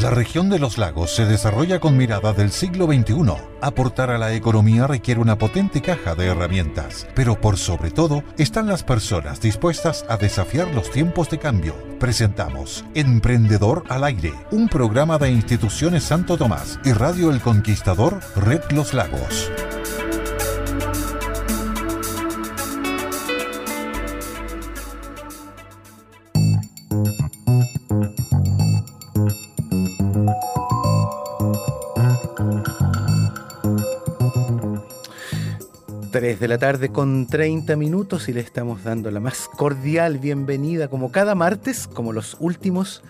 La región de los lagos se desarrolla con mirada del siglo XXI. Aportar a la economía requiere una potente caja de herramientas, pero por sobre todo están las personas dispuestas a desafiar los tiempos de cambio. Presentamos Emprendedor al Aire, un programa de instituciones Santo Tomás y Radio El Conquistador, Red Los Lagos. 3 de la tarde con 30 minutos y le estamos dando la más cordial bienvenida como cada martes, como los últimos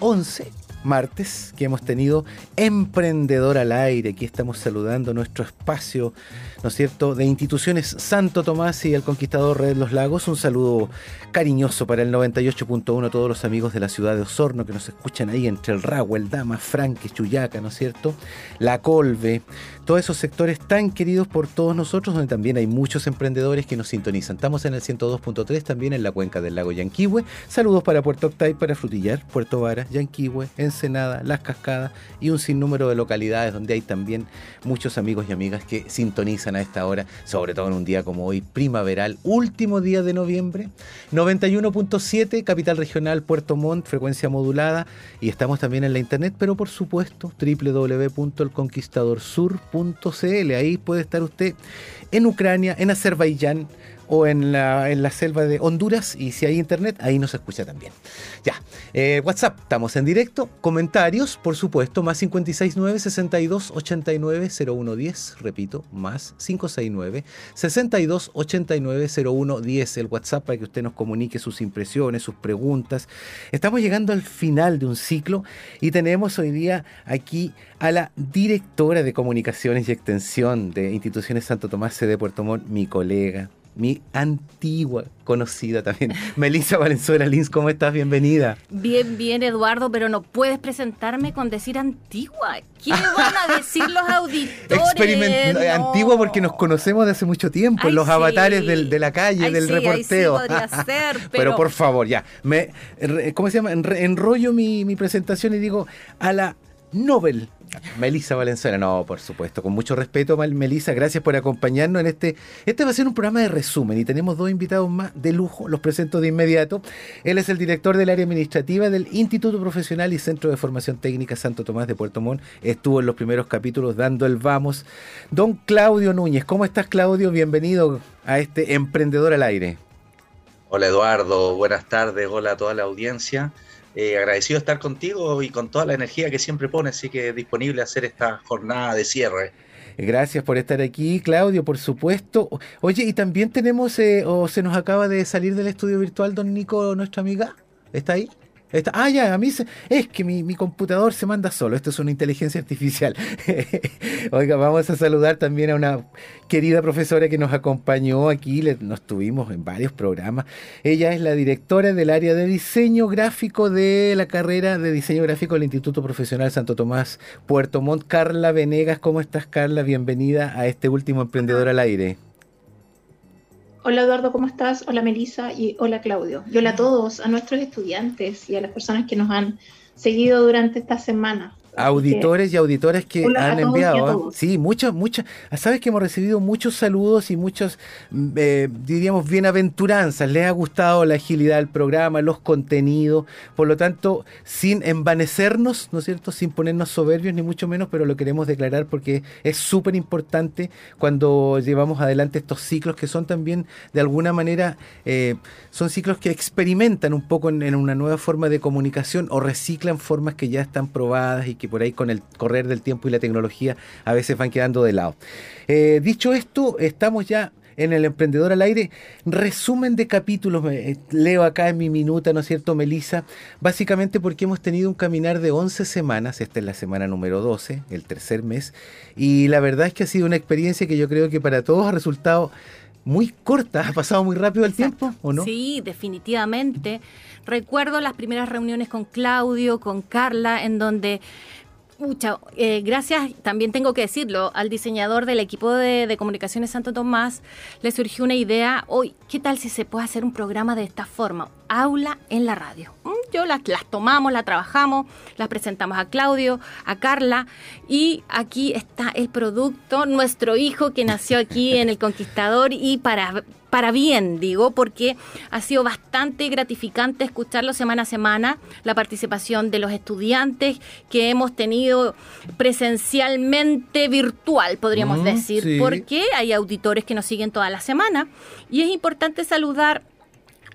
11 martes que hemos tenido Emprendedor al Aire. Aquí estamos saludando nuestro espacio, ¿no es cierto?, de instituciones Santo Tomás y el Conquistador Red Los Lagos. Un saludo cariñoso para el 98.1 a todos los amigos de la ciudad de Osorno que nos escuchan ahí entre el Rago, el Dama, Franque, Chuyaca, ¿no es cierto?, La Colve, todos esos sectores tan queridos por todos nosotros, donde también hay muchos emprendedores que nos sintonizan. Estamos en el 102.3, también en la cuenca del lago Yanquihue. Saludos para Puerto Octay, para Frutillar, Puerto Vara, Yanquihue, Ensenada, Las Cascadas y un sinnúmero de localidades donde hay también muchos amigos y amigas que sintonizan a esta hora, sobre todo en un día como hoy, primaveral, último día de noviembre. 91.7, capital regional Puerto Montt, frecuencia modulada. Y estamos también en la internet, pero por supuesto, www.elconquistadorsur.com Ahí puede estar usted en Ucrania, en Azerbaiyán o en la, selva de Honduras. Y si hay internet, ahí nos escucha también. Ya, eh, WhatsApp, estamos en directo. Comentarios, por supuesto, más 569 62 89 0110. Repito, más 569 62 89 0110. El WhatsApp para que usted nos comunique sus impresiones, sus preguntas. Estamos llegando al final de un ciclo y tenemos hoy día aquí a la directora de comunicaciones y extensión de Instituciones Santo Tomás C de Puerto Montt, mi colega, mi antigua conocida también, Melissa Valenzuela Lins, ¿cómo estás? Bienvenida. Bien, bien, Eduardo, pero no puedes presentarme con decir antigua. ¿Qué van a decir los auditores? Antigua porque nos conocemos de hace mucho tiempo, los avatares de la calle, del reporteo. pero... por favor, ya. Me, ¿Cómo se llama? Enrollo mi, mi presentación y digo a la Nobel Melisa Valenzuela, no, por supuesto, con mucho respeto, Melisa, gracias por acompañarnos en este. Este va a ser un programa de resumen y tenemos dos invitados más de lujo, los presento de inmediato. Él es el director del área administrativa del Instituto Profesional y Centro de Formación Técnica Santo Tomás de Puerto Montt. Estuvo en los primeros capítulos dando el vamos. Don Claudio Núñez, ¿cómo estás, Claudio? Bienvenido a este Emprendedor al Aire. Hola, Eduardo, buenas tardes, hola a toda la audiencia. Eh, agradecido de estar contigo y con toda la energía que siempre pones, así que disponible a hacer esta jornada de cierre. Gracias por estar aquí, Claudio, por supuesto. Oye, y también tenemos, eh, o se nos acaba de salir del estudio virtual, don Nico, nuestra amiga. ¿Está ahí? Ah, ya, a mí es que mi, computador se manda solo. Esto es una inteligencia artificial. Oiga, vamos a saludar también a una querida profesora que nos acompañó aquí. nos tuvimos en varios programas. Ella es la directora del área de diseño gráfico de la carrera de diseño gráfico del Instituto Profesional Santo Tomás Puerto Montt. Carla Venegas, ¿cómo estás, Carla? Bienvenida a este último Emprendedor al Aire. Hola Eduardo, ¿cómo estás? Hola Melisa y hola Claudio. Y hola a todos, a nuestros estudiantes y a las personas que nos han seguido durante esta semana auditores y auditoras que han enviado. ¿eh? Sí, muchas, muchas. Sabes que hemos recibido muchos saludos y muchos, mm, eh, diríamos, bienaventuranzas. Les ha gustado la agilidad del programa, los contenidos. Por lo tanto, sin envanecernos, ¿no es cierto? Sin ponernos soberbios, ni mucho menos, pero lo queremos declarar porque es súper importante cuando llevamos adelante estos ciclos que son también, de alguna manera, eh, son ciclos que experimentan un poco en, en una nueva forma de comunicación o reciclan formas que ya están probadas y que por ahí con el correr del tiempo y la tecnología a veces van quedando de lado. Eh, dicho esto, estamos ya en el Emprendedor al Aire. Resumen de capítulos, eh, leo acá en mi minuta, ¿no es cierto, Melissa? Básicamente porque hemos tenido un caminar de 11 semanas, esta es la semana número 12, el tercer mes, y la verdad es que ha sido una experiencia que yo creo que para todos ha resultado muy corta, ha pasado muy rápido el tiempo, ¿o no? Sí, definitivamente. Recuerdo las primeras reuniones con Claudio, con Carla, en donde Mucha, eh, gracias, también tengo que decirlo, al diseñador del equipo de, comunicaciones Santo Tomás le surgió una idea, hoy, ¿qué tal si se puede hacer un programa de esta forma? Aula en la radio. Mm, las, las tomamos, las trabajamos, las presentamos a Claudio, a Carla y aquí está el producto, nuestro hijo que nació aquí en El Conquistador y para para bien, digo, porque ha sido bastante gratificante escucharlo semana a semana, la participación de los estudiantes que hemos tenido presencialmente virtual, podríamos decir, porque hay auditores que nos siguen toda la semana. Y es importante saludar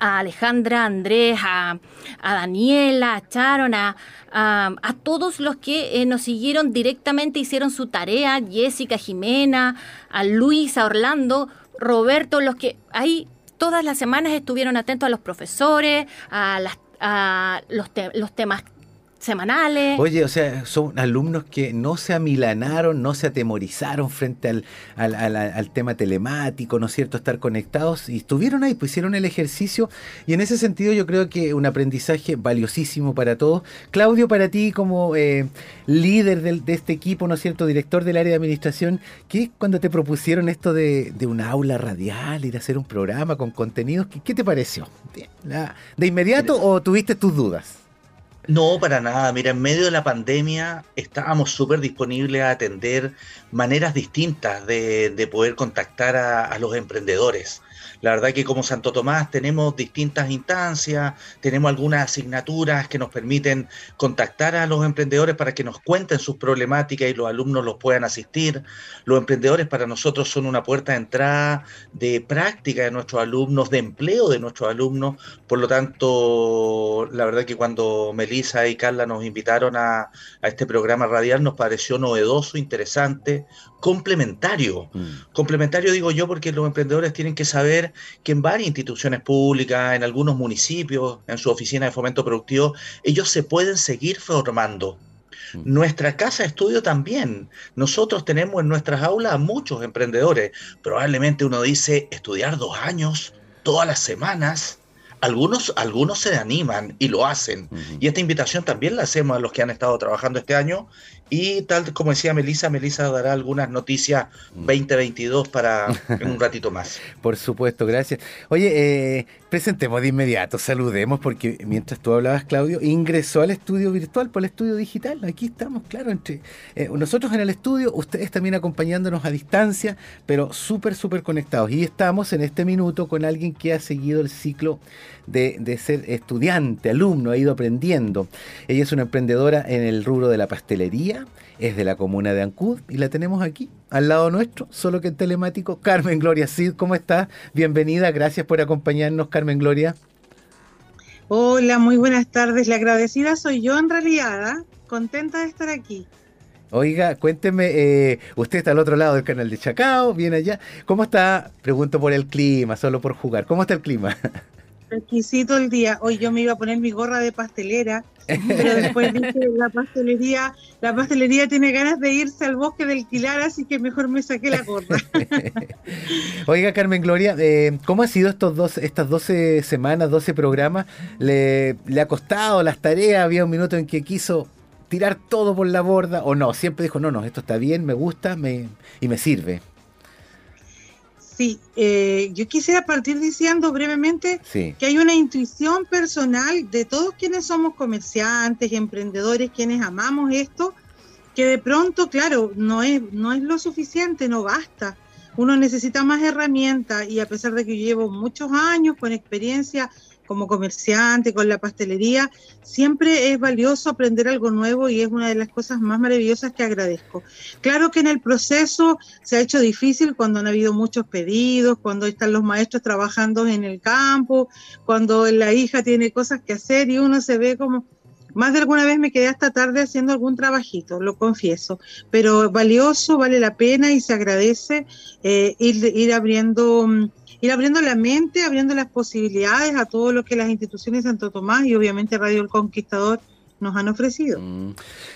a Alejandra, a Andrés, a, Daniela, a Charon, a, a, todos los que eh, nos siguieron directamente, hicieron su tarea, Jessica, Jimena, a Luis, a Orlando, Roberto, los que ahí todas las semanas estuvieron atentos a los profesores, a, las, a los, los temas semanales. Oye, o sea, son alumnos que no se amilanaron, no se atemorizaron frente al, al, tema telemático, ¿no es cierto? Estar conectados y estuvieron ahí, pues hicieron el ejercicio y en ese sentido yo creo que un aprendizaje valiosísimo para todos. Claudio, para ti como eh, líder de este equipo, ¿no es cierto? Director del área de administración, ¿qué cuando te propusieron esto de, de una aula radial, ir a hacer un programa con contenidos, ¿qué, te pareció? ¿De inmediato o tuviste tus dudas? No, para nada. Mira, en medio de la pandemia estábamos súper disponibles a atender maneras distintas de, poder contactar a, los emprendedores. La verdad que como Santo Tomás tenemos distintas instancias, tenemos algunas asignaturas que nos permiten contactar a los emprendedores para que nos cuenten sus problemáticas y los alumnos los puedan asistir. Los emprendedores para nosotros son una puerta de entrada de práctica de nuestros alumnos, de empleo de nuestros alumnos. Por lo tanto, la verdad que cuando Melissa y Carla nos invitaron a, a este programa radial nos pareció novedoso, interesante, complementario. Mm. Complementario digo yo porque los emprendedores tienen que saber que en varias instituciones públicas, en algunos municipios, en su oficina de fomento productivo, ellos se pueden seguir formando. Mm. Nuestra casa de estudio también. Nosotros tenemos en nuestras aulas a muchos emprendedores. Probablemente uno dice estudiar dos años, todas las semanas. Algunos, algunos se animan y lo hacen. Y esta invitación también la hacemos a los que han estado trabajando este año y tal como decía Melisa, Melisa dará algunas noticias 2022 mm. para en un ratito más. Por supuesto, gracias. Oye, eh, presentemos de inmediato, saludemos, porque mientras tú hablabas, Claudio, ingresó al estudio virtual por el estudio digital. Aquí estamos, claro, entre eh, nosotros en el estudio, ustedes también acompañándonos a distancia, pero súper, súper conectados. Y estamos en este minuto con alguien que ha seguido el ciclo de, de ser estudiante, alumno, ha ido aprendiendo. Ella es una emprendedora en el rubro de la pastelería es de la comuna de Ancud y la tenemos aquí, al lado nuestro, solo que en telemático. Carmen Gloria Cid, ¿cómo estás? Bienvenida, gracias por acompañarnos, Carmen Gloria. Hola, muy buenas tardes. La agradecida soy yo en realidad, ¿ah? contenta de estar aquí. Oiga, cuénteme, eh, usted está al otro lado del canal de Chacao, viene allá. ¿Cómo está? Pregunto por el clima, solo por jugar. ¿Cómo está el clima? Exquisito el día. Hoy yo me iba a poner mi gorra de pastelera, pero después dije la pastelería, la pastelería tiene ganas de irse al bosque del Quilar, así que mejor me saqué la gorra. Oiga, Carmen Gloria, eh, ¿cómo ha sido estos dos, estas 12 semanas, 12 programas? ¿Le, ¿Le ha costado las tareas? ¿Había un minuto en que quiso tirar todo por la borda o no? Siempre dijo, no, no, esto está bien, me gusta me, y me sirve. Sí, eh, yo quisiera partir diciendo brevemente que hay una intuición personal de todos quienes somos comerciantes, emprendedores, quienes amamos esto, que de pronto, claro, no es, no es lo suficiente, no basta. Uno necesita más herramientas y a pesar de que yo llevo muchos años con experiencia como comerciante, con la pastelería, siempre es valioso aprender algo nuevo y es una de las cosas más maravillosas que agradezco. Claro que en el proceso se ha hecho difícil cuando han habido muchos pedidos, cuando están los maestros trabajando en el campo, cuando la hija tiene cosas que hacer y uno se ve como... Más de alguna vez me quedé hasta tarde haciendo algún trabajito, lo confieso, pero valioso, vale la pena y se agradece eh, ir, ir abriendo mm, ir abriendo la mente, abriendo las posibilidades a todo lo que las instituciones de Santo Tomás y obviamente Radio El Conquistador nos han ofrecido. Mm.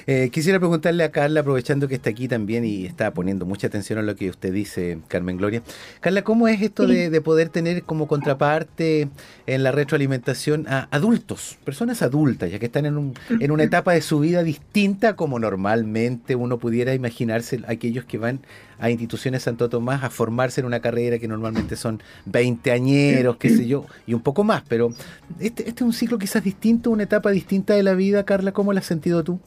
Eh, quisiera preguntarle a Carla, aprovechando que está aquí también y está poniendo mucha atención a lo que usted dice, Carmen Gloria. Carla, ¿cómo es esto de, poder tener como contraparte en la retroalimentación a adultos, personas adultas, ya que están en, un, en una etapa de su vida distinta como normalmente uno pudiera imaginarse aquellos que van a instituciones Santo Tomás a formarse en una carrera que normalmente son 20 añeros, qué sé yo, y un poco más, pero este, este es un ciclo quizás distinto, una etapa distinta de la vida, Carla, ¿cómo la has sentido tú?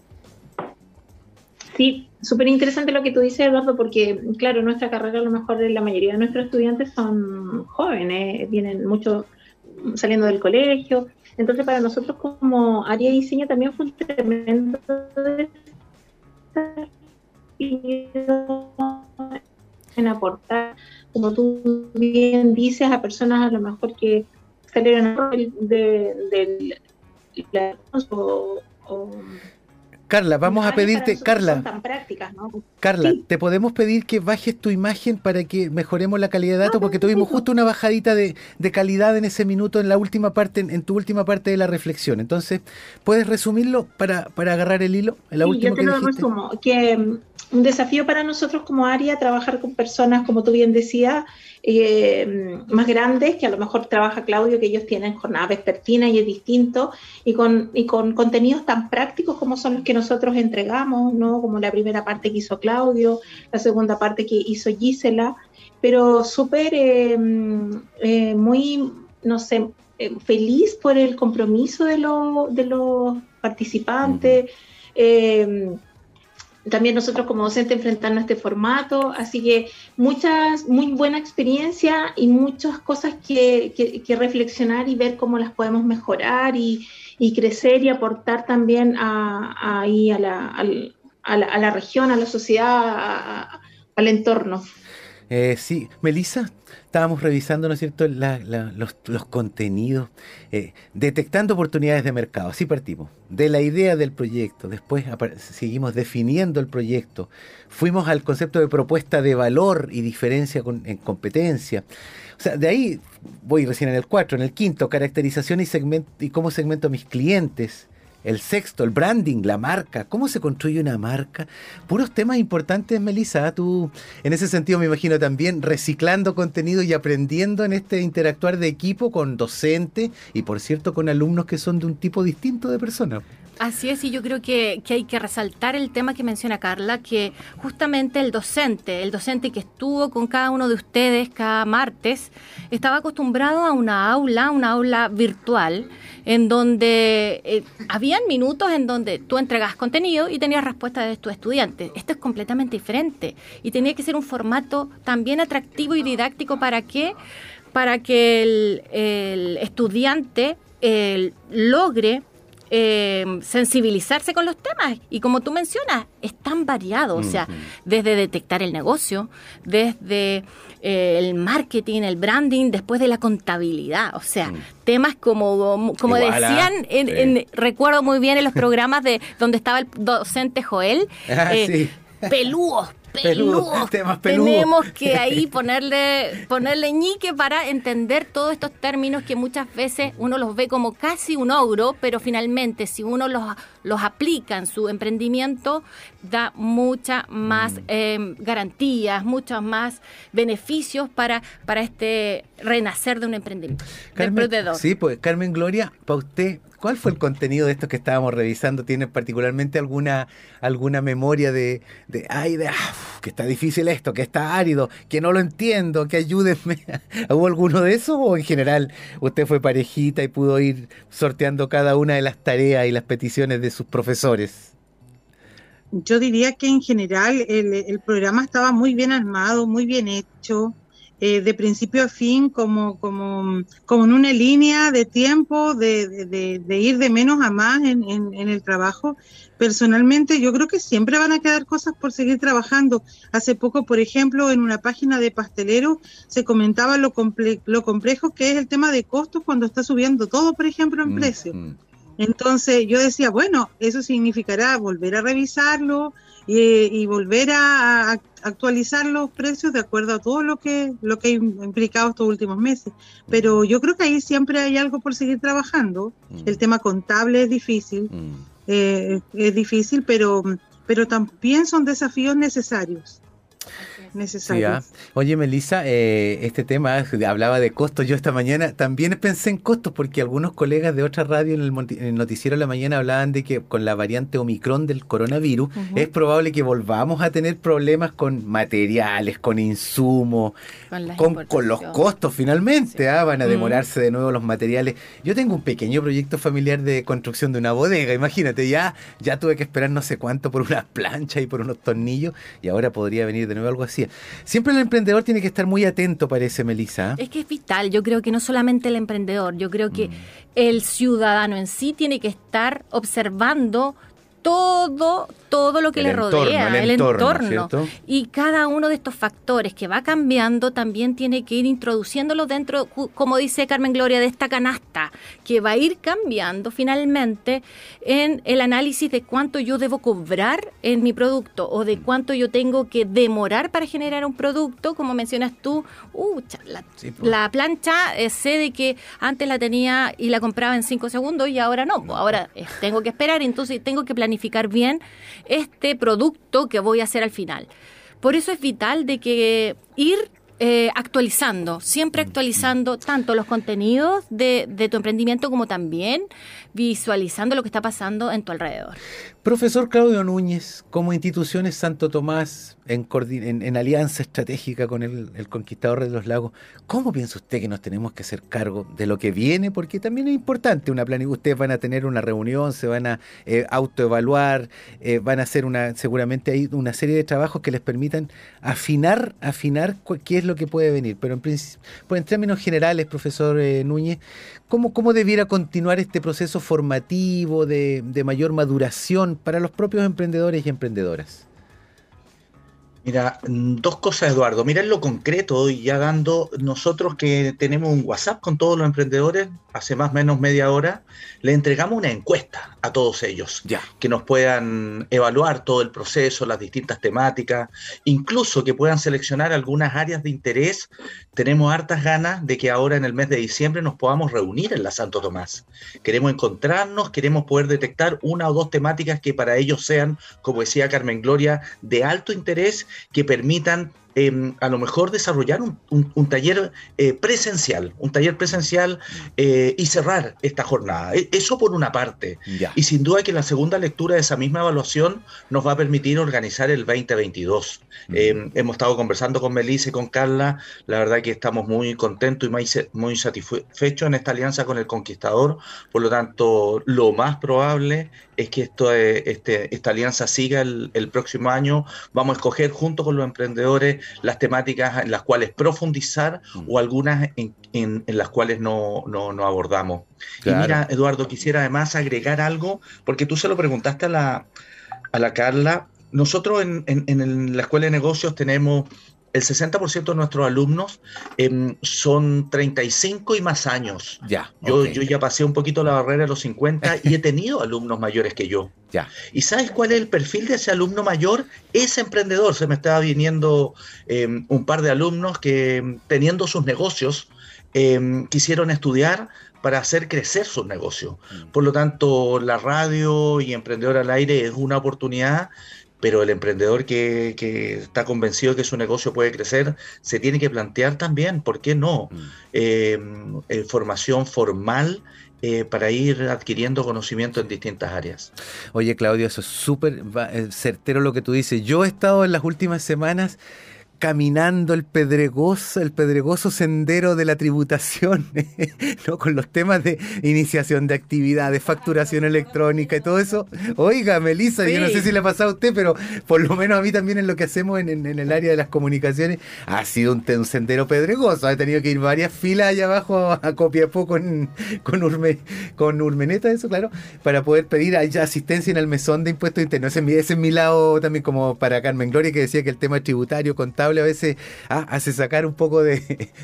Sí, súper interesante lo que tú dices, Eduardo, porque, claro, nuestra carrera, a lo mejor la mayoría de nuestros estudiantes son jóvenes, vienen mucho saliendo del colegio. Entonces, para nosotros como área de diseño también fue un tremendo en aportar, como tú bien dices, a personas a lo mejor que salieron del de, o, Carla, vamos a pedirte, Carla, Carla, te podemos pedir que bajes tu imagen para que mejoremos la calidad de datos, porque tuvimos justo una bajadita de, calidad en ese minuto, en la última parte, en, tu última parte de la reflexión. Entonces, ¿puedes resumirlo para, para agarrar el hilo? En la última que, que mm, un desafío para nosotros como área trabajar con personas, como tú bien decías, eh, más grandes, que a lo mejor trabaja Claudio, que ellos tienen jornadas vespertinas y es distinto, y con, y con contenidos tan prácticos como son los que nosotros entregamos, ¿no? como la primera parte que hizo Claudio, la segunda parte que hizo Gisela, pero súper, eh, eh, muy, no sé, feliz por el compromiso de, de los participantes también nosotros como docentes enfrentarnos a este formato, así que muchas, muy buena experiencia y muchas cosas que, reflexionar y ver cómo las podemos mejorar y, crecer y aportar también a, a, la, región, a la sociedad, al entorno. Eh, sí, Melissa, estábamos revisando, ¿no es cierto?, los, contenidos, eh, detectando oportunidades de mercado. Así partimos, de la idea del proyecto, después seguimos definiendo el proyecto, fuimos al concepto de propuesta de valor y diferencia en competencia. O sea, de ahí voy recién en el 4, en el quinto, caracterización y, segmento, y cómo segmento a mis clientes. El sexto, el branding, la marca, cómo se construye una marca. Puros temas importantes, Melissa. Tú, en ese sentido, me imagino también reciclando contenido y aprendiendo en este interactuar de equipo con docentes y, por cierto, con alumnos que son de un tipo distinto de personas. Así es, y yo creo que, hay que resaltar el tema que menciona Carla, que justamente el docente, el docente que estuvo con cada uno de ustedes cada martes, estaba acostumbrado a una aula, una aula virtual, en donde eh, habían minutos en donde tú entregas contenido y tenías respuesta de tus estudiantes. Esto es completamente diferente y tenía que ser un formato también atractivo y didáctico para que, para que el, estudiante logre eh, sensibilizarse con los temas. Y como tú mencionas, es tan variado, o sea, desde detectar el negocio, desde eh, el marketing, el branding, después de la contabilidad, o sea, mm. temas como, como decían, en, recuerdo muy bien en los programas de donde estaba el docente Joel, ah, eh, peludos, peludo. Tenemos que ahí ponerle, ponerle ñique para entender todos estos términos que muchas veces uno los ve como casi un ogro, pero finalmente si uno los, los aplica en su emprendimiento, da muchas más mm. em, garantías, muchos más beneficios para, para este renacer de un emprendimiento. Carmen, sí, pues Carmen Gloria, para usted, ¿Cuál fue el contenido de esto que estábamos revisando? ¿Tiene particularmente alguna, alguna memoria de, de ay, de, ah, que está difícil esto, que está árido, que no lo entiendo, que ayúdenme? ¿Hubo alguno de esos o en general usted fue parejita y pudo ir sorteando cada una de las tareas y las peticiones de sus profesores? Yo diría que en general el, el programa estaba muy bien armado, muy bien hecho. Eh, de principio a fin como, como, como en una línea de tiempo, de, de, ir de menos a más en, en, el trabajo. Personalmente, yo creo que siempre van a quedar cosas por seguir trabajando. Hace poco, por ejemplo, en una página de pastelero se comentaba lo, lo complejo que es el tema de costos cuando está subiendo todo, por ejemplo, en mm, precio. Mm. Entonces yo decía, bueno, eso significará volver a revisarlo, y, volver a, actualizar los precios de acuerdo a todo lo que lo que ha implicado estos últimos meses. Pero yo creo que ahí siempre hay algo por seguir trabajando. Mm. El tema contable es difícil, mm. eh, es difícil, pero, pero también son desafíos necesarios. Necesarias. Ah. Oye, Melissa, eh, este tema hablaba de costos. Yo esta mañana también pensé en costos porque algunos colegas de otra radio en el, noticiero de la mañana hablaban de que con la variante Omicron del coronavirus es probable que volvamos a tener problemas con materiales, con insumos, con, los costos finalmente. ¿ah? Van a demorarse de nuevo los materiales. Yo tengo un pequeño proyecto familiar de construcción de una bodega. Imagínate, ya, ya tuve que esperar no sé cuánto por una plancha y por unos tornillos y ahora podría venir de nuevo algo así. Siempre el emprendedor tiene que estar muy atento, parece, Melissa. Es que es vital. Yo creo que no solamente el emprendedor, yo creo que mm. el ciudadano en sí tiene que estar observando todo, todo lo que le rodea, el, entorno. y cada uno de estos factores que va cambiando también tiene que ir introduciéndolo dentro, como dice Carmen Gloria, de esta canasta, que va a ir cambiando finalmente en el análisis de cuánto yo debo cobrar en mi producto o de cuánto yo tengo que demorar para generar un producto, como mencionas tú, uh, la, la, plancha eh, sé de que antes la tenía y la compraba en cinco segundos y ahora no, ahora eh, tengo que esperar, entonces tengo que planificar bien este producto que voy a hacer al final. Por eso es vital de que ir eh, actualizando, siempre actualizando tanto los contenidos de, de, tu emprendimiento como también visualizando lo que está pasando en tu alrededor. Profesor Claudio Núñez, como instituciones Santo Tomás en, alianza estratégica con el, Conquistador de los Lagos, ¿cómo piensa usted que nos tenemos que hacer cargo de lo que viene? Porque también es importante una plan. Ustedes van a tener una reunión, se van a eh, autoevaluar, eh, van a hacer una, seguramente hay una serie de trabajos que les permitan afinar, afinar qué es lo que puede venir. Pero en, pues en términos generales, profesor eh, Núñez, ¿cómo, ¿cómo debiera continuar este proceso formativo de mayor maduración para los propios emprendedores y emprendedoras? Mira, dos cosas, Eduardo. Mira en lo concreto, y ya dando, nosotros que tenemos un WhatsApp con todos los emprendedores, hace más o menos media hora, le entregamos una encuesta a todos ellos, ya. que nos puedan evaluar todo el proceso, las distintas temáticas, incluso que puedan seleccionar algunas áreas de interés. Tenemos hartas ganas de que ahora en el mes de diciembre nos podamos reunir en la Santo Tomás. Queremos encontrarnos, queremos poder detectar una o dos temáticas que para ellos sean, como decía Carmen Gloria, de alto interés que permitan Em, a lo mejor desarrollar un, taller eh, presencial, un taller presencial eh, y cerrar esta jornada. E, eso por una parte. Y sin duda que la segunda lectura de esa misma evaluación nos va a permitir organizar el 2022. Em, hemos estado conversando con Melissa y con Carla, la verdad que estamos muy contentos y muy, muy satisfechos en esta alianza con el Conquistador, por lo tanto lo más probable es que esto, eh, este, esta alianza siga el, el próximo año. Vamos a escoger junto con los emprendedores las temáticas en las cuales profundizar o mm. algunas en, las cuales no, abordamos. Y mira, Eduardo, quisiera además agregar algo, porque tú se lo preguntaste a la, a la Carla. Nosotros en, en la Escuela de Negocios tenemos el 60% de nuestros alumnos em, son 35 y más años. Ya. Yo, yo ya pasé un poquito la barrera de los 50 y he tenido alumnos mayores que yo. Ya. ¿Y sabes cuál es el perfil de ese alumno mayor? Es emprendedor. Se me estaba viniendo em, un par de alumnos que teniendo sus negocios em, quisieron estudiar para hacer crecer su negocio. Mm. Por lo tanto, la radio y Emprendedor al Aire es una oportunidad pero el emprendedor que, está convencido que su negocio puede crecer se tiene que plantear también, ¿por qué no? Mm. Eh, eh, formación formal eh, para ir adquiriendo conocimiento en distintas áreas. Oye, Claudio, eso es súper certero lo que tú dices. Yo he estado en las últimas semanas caminando el pedregoso, el pedregoso sendero de la tributación, ¿no? con los temas de iniciación de actividades, facturación electrónica y todo eso. Oiga, Melissa, yo no sé si le ha pasado a usted, pero por lo menos a mí también en lo que hacemos en, el área de las comunicaciones ha sido un, sendero pedregoso. He tenido que ir varias filas allá abajo a, Copiapó con, con, Urme, con Urmeneta, eso claro, para poder pedir asistencia en el mesón de impuestos internos. Ese, ese es mi lado también como para Carmen Gloria, que decía que el tema tributario, contable, a veces ah, hace sacar un poco de,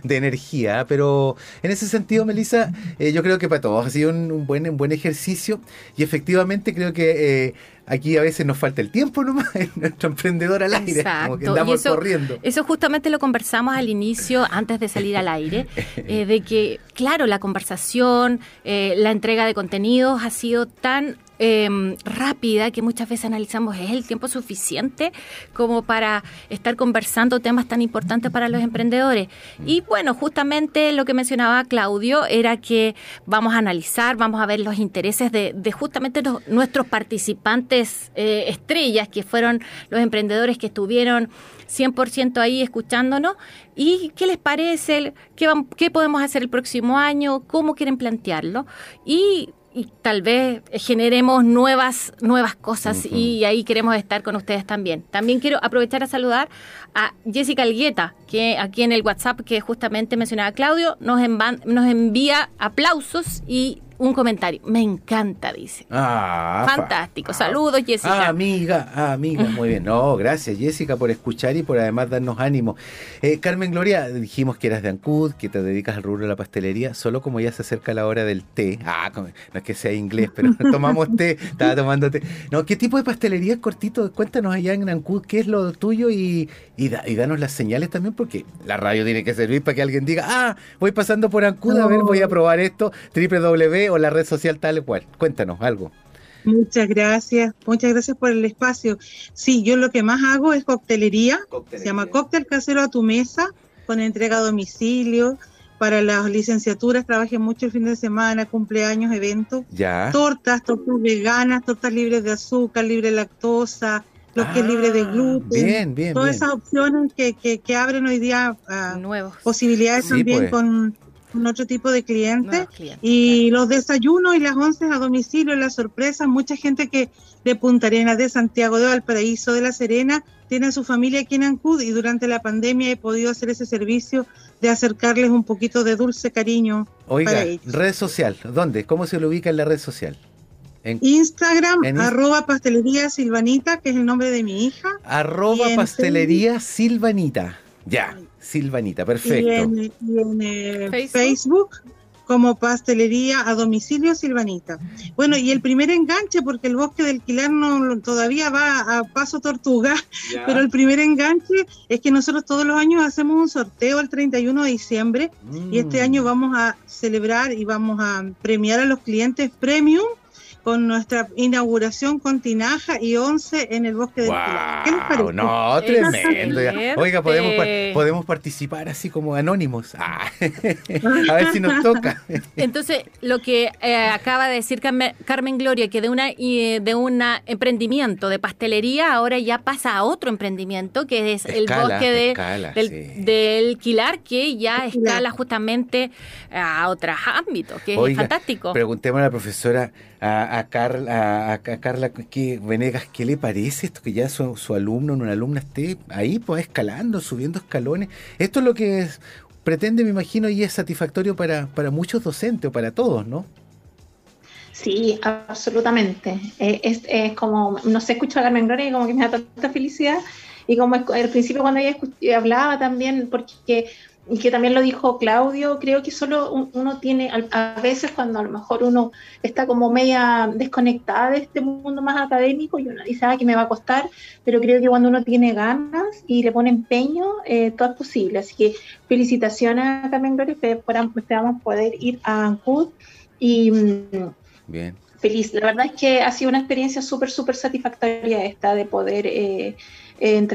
energía, ¿ah? pero en ese sentido, Melissa, eh, yo creo que para todos ha sido un, buen, un buen ejercicio y efectivamente creo que eh, aquí a veces nos falta el tiempo nomás en nuestro emprendedor al aire, como que andamos corriendo. Eso justamente lo conversamos al inicio, antes de salir al aire, eh, de que, claro, la conversación, la entrega de contenidos ha sido tan em, rápida que muchas veces analizamos, ¿es el tiempo suficiente como para estar conversando temas tan importantes para los emprendedores? Y bueno, justamente lo que mencionaba Claudio era que vamos a analizar, vamos a ver los intereses de, justamente nuestros participantes eh, estrellas, que fueron los emprendedores que estuvieron 100% ahí escuchándonos. ¿Y qué les parece? ¿Qué, ¿Qué podemos hacer el próximo año? ¿Cómo quieren plantearlo? Y y tal vez generemos nuevas, nuevas cosas y ahí queremos estar con ustedes también. También quiero aprovechar a saludar a Jessica Algueta, que aquí en el WhatsApp que justamente mencionaba Claudio, nos, nos envía aplausos y un comentario. Me encanta, dice. Ah, Fantástico. Saludos, Jessica. Ah, amiga, ah, amiga. Muy bien. No, gracias, Jessica, por escuchar y por además darnos ánimo. Eh, Carmen Gloria, dijimos que eras de Ancud, que te dedicas al rubro de la pastelería. Solo como ya se acerca la hora del té. Ah, no es que sea inglés, pero tomamos té. Estaba tomando té. No, ¿qué tipo de pastelería es cortito? Cuéntanos allá en Ancud qué es lo tuyo y, y, danos las señales también, porque la radio tiene que servir para que alguien diga, ah, voy pasando por Ancud, a ver, voy a probar esto. www o la red social tal cual. Cuéntanos algo. Muchas gracias, muchas gracias por el espacio. Sí, yo lo que más hago es coctelería, se llama cóctel casero a tu mesa, con entrega a domicilio, para las licenciaturas, trabajé mucho el fin de semana, cumpleaños, eventos, ya. tortas, tortas veganas, tortas libres de azúcar, libre de lactosa, los que es libre de ah, gluten, bien, bien, todas esas opciones que, que, abren hoy día uh, posibilidades también pues. con otro tipo de clientes. y los desayunos y las once a domicilio, las sorpresas, mucha gente que de Punta Arenas, de Santiago, de Valparaíso, de La Serena, tiene a su familia aquí en Ancud y durante la pandemia he podido hacer ese servicio de acercarles un poquito de dulce cariño. Oiga, red social, ¿dónde? ¿Cómo se lo ubica en la red social? En, Instagram, arroba pastelería silvanita, que es el nombre de mi hija. Arroba pastelería silvanita. Ya. Silvanita, perfecto. Y en, eh, ¿Facebook? como pastelería a domicilio Silvanita. Bueno, y el primer enganche, porque el bosque del Quilar no, todavía va a paso tortuga, pero el primer enganche es que nosotros todos los años hacemos un sorteo el 31 de diciembre y este mm. año vamos a celebrar y vamos a premiar a los clientes premium con nuestra inauguración con tinaja y once en el bosque del Pilar. ¿Qué? No, tremendo. Oiga, podemos, podemos participar así como anónimos. Ah, a ver si nos toca. Entonces, lo que eh, acaba de decir Carmen Gloria, que de una de un emprendimiento de pastelería ahora ya pasa a otro emprendimiento, que es el bosque del, del, Quilar, que ya escala justamente a otros ámbitos, que es fantástico. Preguntémosle a la profesora a, Carla, a, Carla que Venegas, ¿qué le parece esto? Que ya su, alumno, una alumna esté ahí, pues escalando, subiendo escalones. Esto es lo que pretende, me imagino, y es satisfactorio para, para muchos docentes o para todos, ¿no? Sí, absolutamente. Eh, es, es, como, no sé, escucho a Carmen Gloria y como que me da tanta felicidad. Y como al principio cuando ella hablaba también, porque y que también lo dijo Claudio, creo que solo uno tiene, a veces cuando a lo mejor uno está como media desconectada de este mundo más académico y uno dice, ah, que me va a costar, pero creo que cuando uno tiene ganas y le pone empeño, eh, todo es posible. Así que felicitaciones a Carmen Gloria, esperamos poder ir a Ancud y Bien. feliz. La verdad es que ha sido una experiencia súper, súper satisfactoria esta de poder eh, eh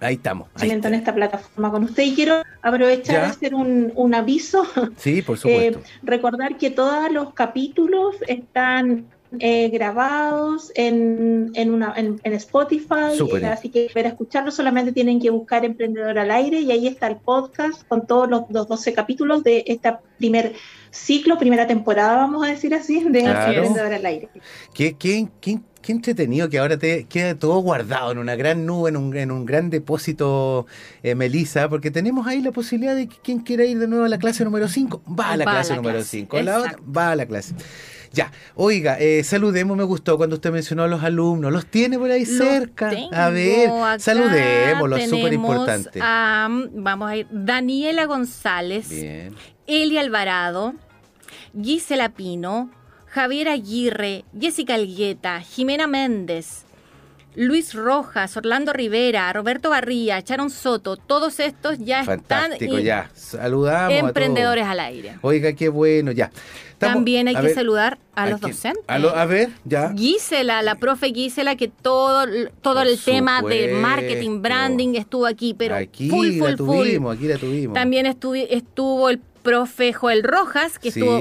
Ahí estamos. en esta plataforma con usted y quiero aprovechar de hacer un, aviso. Sí, por supuesto. Eh, recordar que todos los capítulos están eh, grabados en, en, una, en, Spotify, así que para escucharlo solamente tienen que buscar Emprendedor al Aire y ahí está el podcast con todos los, 12 capítulos de este primer ciclo, primera temporada, vamos a decir así, de Emprendedor al Aire. ¿Qué, qué, qué qué entretenido que ahora te queda todo guardado en una gran nube, en un, en un gran depósito, eh, Melissa, porque tenemos ahí la posibilidad de que quien quiera ir de nuevo a la clase número 5, va a la clase número 5, la otra, va a la clase. Ya, oiga, eh, saludemos, me gustó cuando usted mencionó a los alumnos, ¿los tiene por ahí cerca? a ver, saludémoslos, súper importante. vamos a ir, Daniela González, Bien. Eli Alvarado, Gisela Pino, Javier Aguirre, Jessica Algueta, Jimena Méndez, Luis Rojas, Orlando Rivera, Roberto Barría, Charon Soto, todos estos ya Fantástico, están ya. Saludamos emprendedores al aire. Oiga, qué bueno, ya. También hay que saludar a los docentes. A, ver, ya. Gisela, la profe Gisela, que todo, todo el tema de marketing, branding estuvo aquí, pero aquí full, full, la tuvimos, Aquí la tuvimos. También estuvo el profe Joel Rojas, que estuvo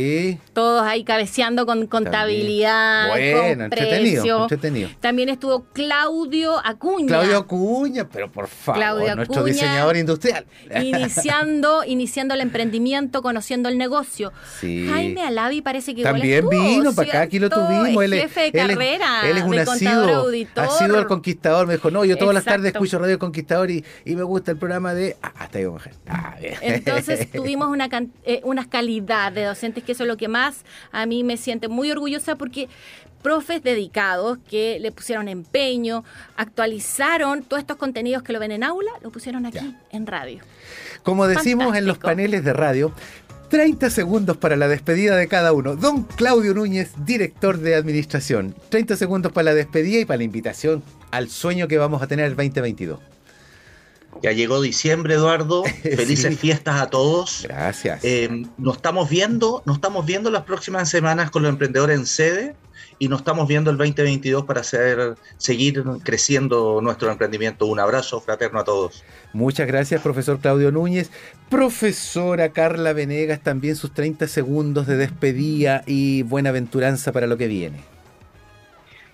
todos ahí cabeceando con contabilidad, bueno, entretenido, entretenido, También estuvo Claudio Acuña. Claudio Acuña, pero por favor, nuestro diseñador industrial. Iniciando, iniciando el emprendimiento, conociendo el negocio. Jaime Alavi parece que También igual vino para acá, aquí lo tuvimos. Él, jefe de carrera, él es un asiduo, sido el conquistador. Me dijo, no, yo todas las tardes escucho Radio Conquistador y, y, me gusta el programa de... Ah, hasta ahí, mujer. Ah, Entonces tuvimos una cantidad eh, una calidad de docentes, que eso es lo que más a mí me siente muy orgullosa porque profes dedicados que le pusieron empeño, actualizaron todos estos contenidos que lo ven en aula, lo pusieron aquí en radio. Como decimos en los paneles de radio, 30 segundos para la despedida de cada uno. Don Claudio Núñez, director de administración. 30 segundos para la despedida y para la invitación al sueño que vamos a tener el 2022. Ya llegó diciembre, Eduardo. Felices fiestas a todos. Gracias. Eh, nos estamos viendo, nos estamos viendo las próximas semanas con los emprendedores en sede y nos estamos viendo el 2022 para hacer, seguir creciendo nuestro emprendimiento. Un abrazo fraterno a todos. Muchas gracias, profesor Claudio Núñez. Profesora Carla Venegas, también sus 30 segundos de despedida y buena aventuranza para lo que viene.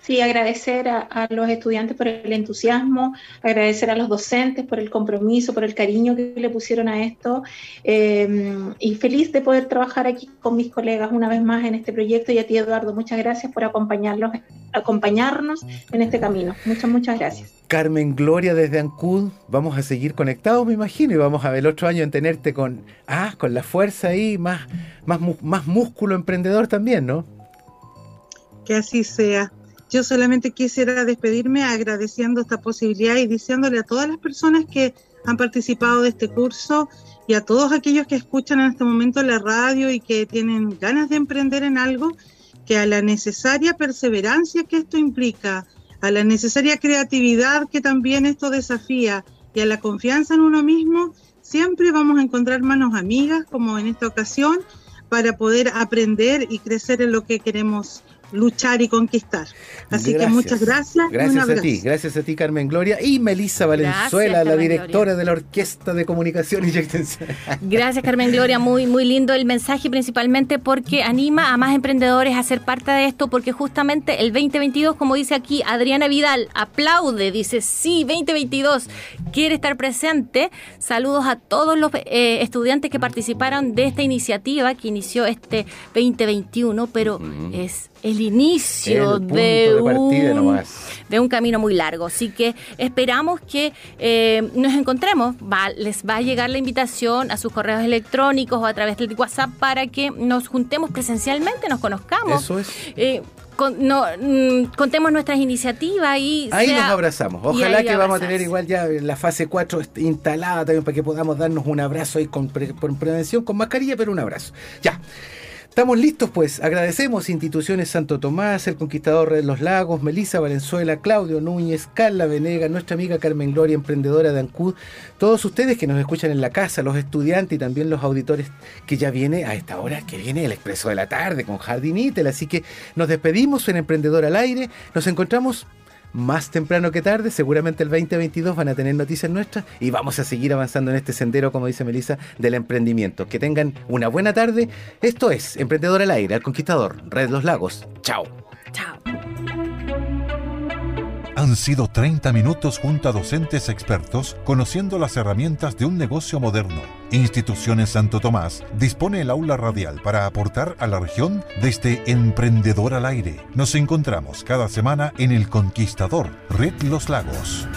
Sí, agradecer a, los estudiantes por el entusiasmo, agradecer a los docentes por el compromiso, por el cariño que le pusieron a esto eh, y feliz de poder trabajar aquí con mis colegas una vez más en este proyecto y a ti Eduardo, muchas gracias por acompañarlos, acompañarnos en este camino. Muchas, muchas gracias. Carmen Gloria desde Ancud, vamos a seguir conectados me imagino y vamos a ver el otro año en tenerte con, ah, con la fuerza ahí, más, más, más músculo emprendedor también, ¿no? Que así sea. Yo solamente quisiera despedirme agradeciendo esta posibilidad y diciéndole a todas las personas que han participado de este curso y a todos aquellos que escuchan en este momento la radio y que tienen ganas de emprender en algo, que a la necesaria perseverancia que esto implica, a la necesaria creatividad que también esto desafía y a la confianza en uno mismo, siempre vamos a encontrar manos amigas, como en esta ocasión, para poder aprender y crecer en lo que queremos luchar y conquistar. Así que muchas gracias. Gracias a ti, gracias a ti Carmen Gloria y Melisa Valenzuela, la directora de la Orquesta de Comunicación y Extensión. Gracias Carmen Gloria, muy muy lindo el mensaje principalmente porque anima a más emprendedores a ser parte de esto porque justamente el 2022, como dice aquí Adriana Vidal, aplaude, dice sí, 2022, quiere estar presente. Saludos a todos los eh, estudiantes que participaron de esta iniciativa que inició este 2021, pero es el inicio de, un, de, un, camino muy largo. Así que esperamos que eh, nos encontremos. les va a llegar la invitación a sus correos electrónicos o a través del WhatsApp para que nos juntemos presencialmente, nos conozcamos. Eso es. Eh, no, mm, contemos nuestras iniciativas y... Ahí nos abrazamos. Ojalá que vamos a tener igual ya la fase 4 instalada también para que podamos darnos un abrazo ahí con, con prevención, con mascarilla, pero un abrazo. Ya. Estamos listos, pues. Agradecemos instituciones Santo Tomás, el Conquistador de los Lagos, Melisa Valenzuela, Claudio Núñez, Carla Venega, nuestra amiga Carmen Gloria, emprendedora de Ancud, todos ustedes que nos escuchan en la casa, los estudiantes y también los auditores que ya viene a esta hora que viene el expreso de la tarde con Jardinitel. Así que nos despedimos en Emprendedor al Aire. Nos encontramos más temprano que tarde, seguramente el 2022 van a tener noticias nuestras y vamos a seguir avanzando en este sendero, como dice Melissa, del emprendimiento. Que tengan una buena tarde. Esto es Emprendedor al Aire, al Conquistador, Red Los Lagos. Chao. Chao. Han sido 30 minutos junto a docentes expertos conociendo las herramientas de un negocio moderno. Instituciones Santo Tomás dispone el aula radial para aportar a la región desde Emprendedor al Aire. Nos encontramos cada semana en El Conquistador, Red Los Lagos.